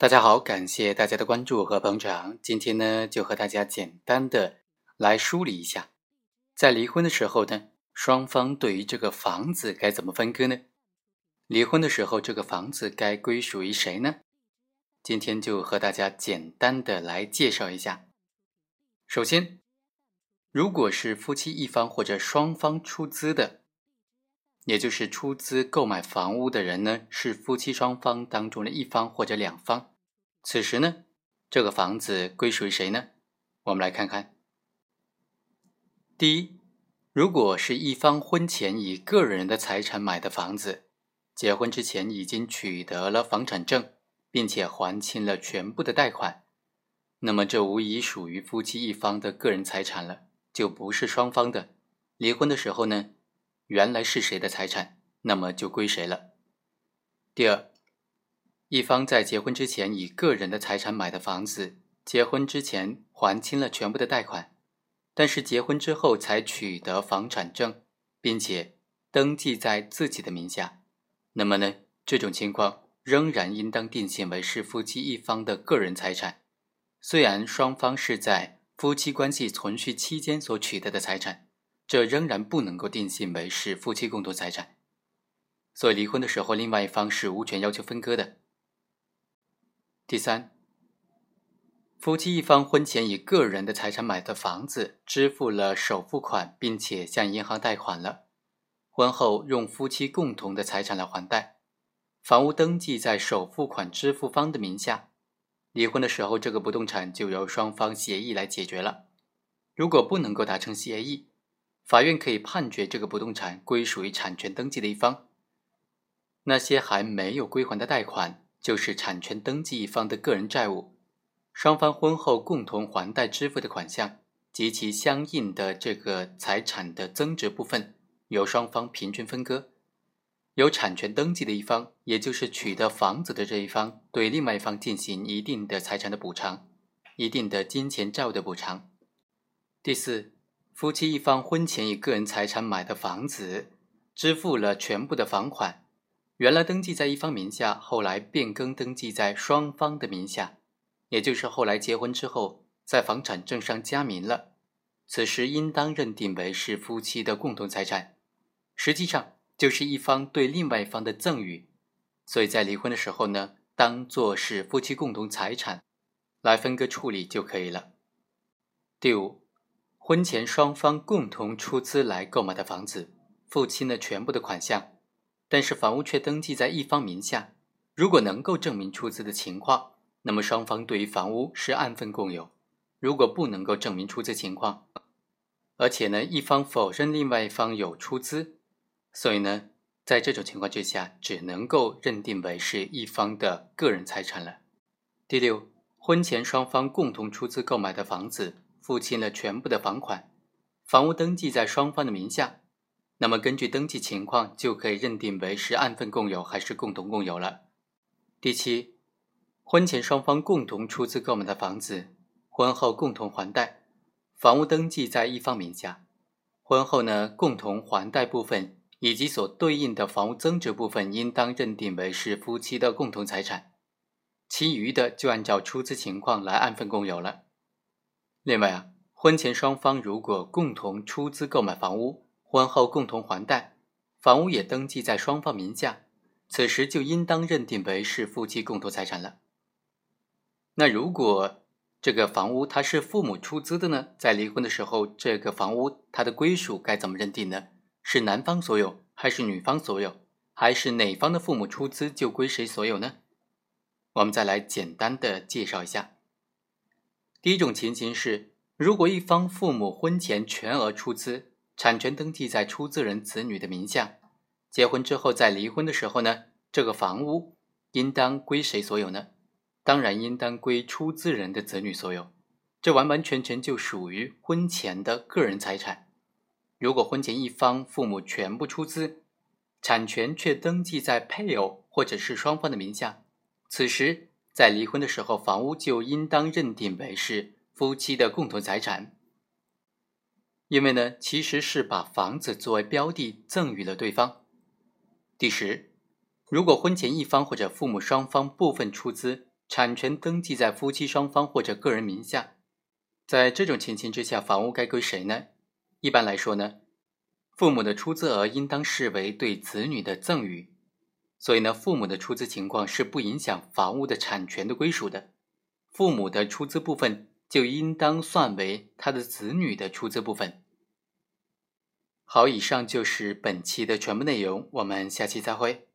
大家好，感谢大家的关注和捧场。今天呢，就和大家简单的来梳理一下，在离婚的时候呢，双方对于这个房子该怎么分割呢？离婚的时候，这个房子该归属于谁呢？今天就和大家简单的来介绍一下。首先，如果是夫妻一方或者双方出资的，也就是出资购买房屋的人呢，是夫妻双方当中的一方或者两方。此时呢，这个房子归属于谁呢？我们来看看。第一，如果是一方婚前以个人的财产买的房子，结婚之前已经取得了房产证，并且还清了全部的贷款，那么这无疑属于夫妻一方的个人财产了，就不是双方的。离婚的时候呢，原来是谁的财产，那么就归谁了。第二。一方在结婚之前以个人的财产买的房子，结婚之前还清了全部的贷款，但是结婚之后才取得房产证，并且登记在自己的名下，那么呢，这种情况仍然应当定性为是夫妻一方的个人财产。虽然双方是在夫妻关系存续期间所取得的财产，这仍然不能够定性为是夫妻共同财产。所以离婚的时候，另外一方是无权要求分割的。第三，夫妻一方婚前以个人的财产买的房子，支付了首付款，并且向银行贷款了。婚后用夫妻共同的财产来还贷，房屋登记在首付款支付方的名下。离婚的时候，这个不动产就由双方协议来解决了。如果不能够达成协议，法院可以判决这个不动产归属于产权登记的一方。那些还没有归还的贷款。就是产权登记一方的个人债务，双方婚后共同还贷支付的款项及其相应的这个财产的增值部分，由双方平均分割。由产权登记的一方，也就是取得房子的这一方，对另外一方进行一定的财产的补偿，一定的金钱债务的补偿。第四，夫妻一方婚前以个人财产买的房子，支付了全部的房款。原来登记在一方名下，后来变更登记在双方的名下，也就是后来结婚之后，在房产证上加名了。此时应当认定为是夫妻的共同财产，实际上就是一方对另外一方的赠与，所以在离婚的时候呢，当做是夫妻共同财产来分割处理就可以了。第五，婚前双方共同出资来购买的房子，付清了全部的款项。但是房屋却登记在一方名下，如果能够证明出资的情况，那么双方对于房屋是按份共有；如果不能够证明出资情况，而且呢一方否认另外一方有出资，所以呢在这种情况之下，只能够认定为是一方的个人财产了。第六，婚前双方共同出资购买的房子，付清了全部的房款，房屋登记在双方的名下。那么根据登记情况，就可以认定为是按份共有还是共同共有了。第七，婚前双方共同出资购买的房子，婚后共同还贷，房屋登记在一方名下，婚后呢共同还贷部分以及所对应的房屋增值部分，应当认定为是夫妻的共同财产，其余的就按照出资情况来按份共有了。另外啊，婚前双方如果共同出资购买房屋，婚后共同还贷，房屋也登记在双方名下，此时就应当认定为是夫妻共同财产了。那如果这个房屋它是父母出资的呢？在离婚的时候，这个房屋它的归属该怎么认定呢？是男方所有，还是女方所有，还是哪方的父母出资就归谁所有呢？我们再来简单的介绍一下。第一种情形是，如果一方父母婚前全额出资。产权登记在出资人子女的名下，结婚之后在离婚的时候呢，这个房屋应当归谁所有呢？当然应当归出资人的子女所有，这完完全全就属于婚前的个人财产。如果婚前一方父母全部出资，产权却登记在配偶或者是双方的名下，此时在离婚的时候，房屋就应当认定为是夫妻的共同财产。因为呢，其实是把房子作为标的赠予了对方。第十，如果婚前一方或者父母双方部分出资，产权登记在夫妻双方或者个人名下。在这种情形之下，房屋该归谁呢？一般来说呢，父母的出资额应当视为对子女的赠与，所以呢，父母的出资情况是不影响房屋的产权的归属的。父母的出资部分就应当算为他的子女的出资部分。好，以上就是本期的全部内容，我们下期再会。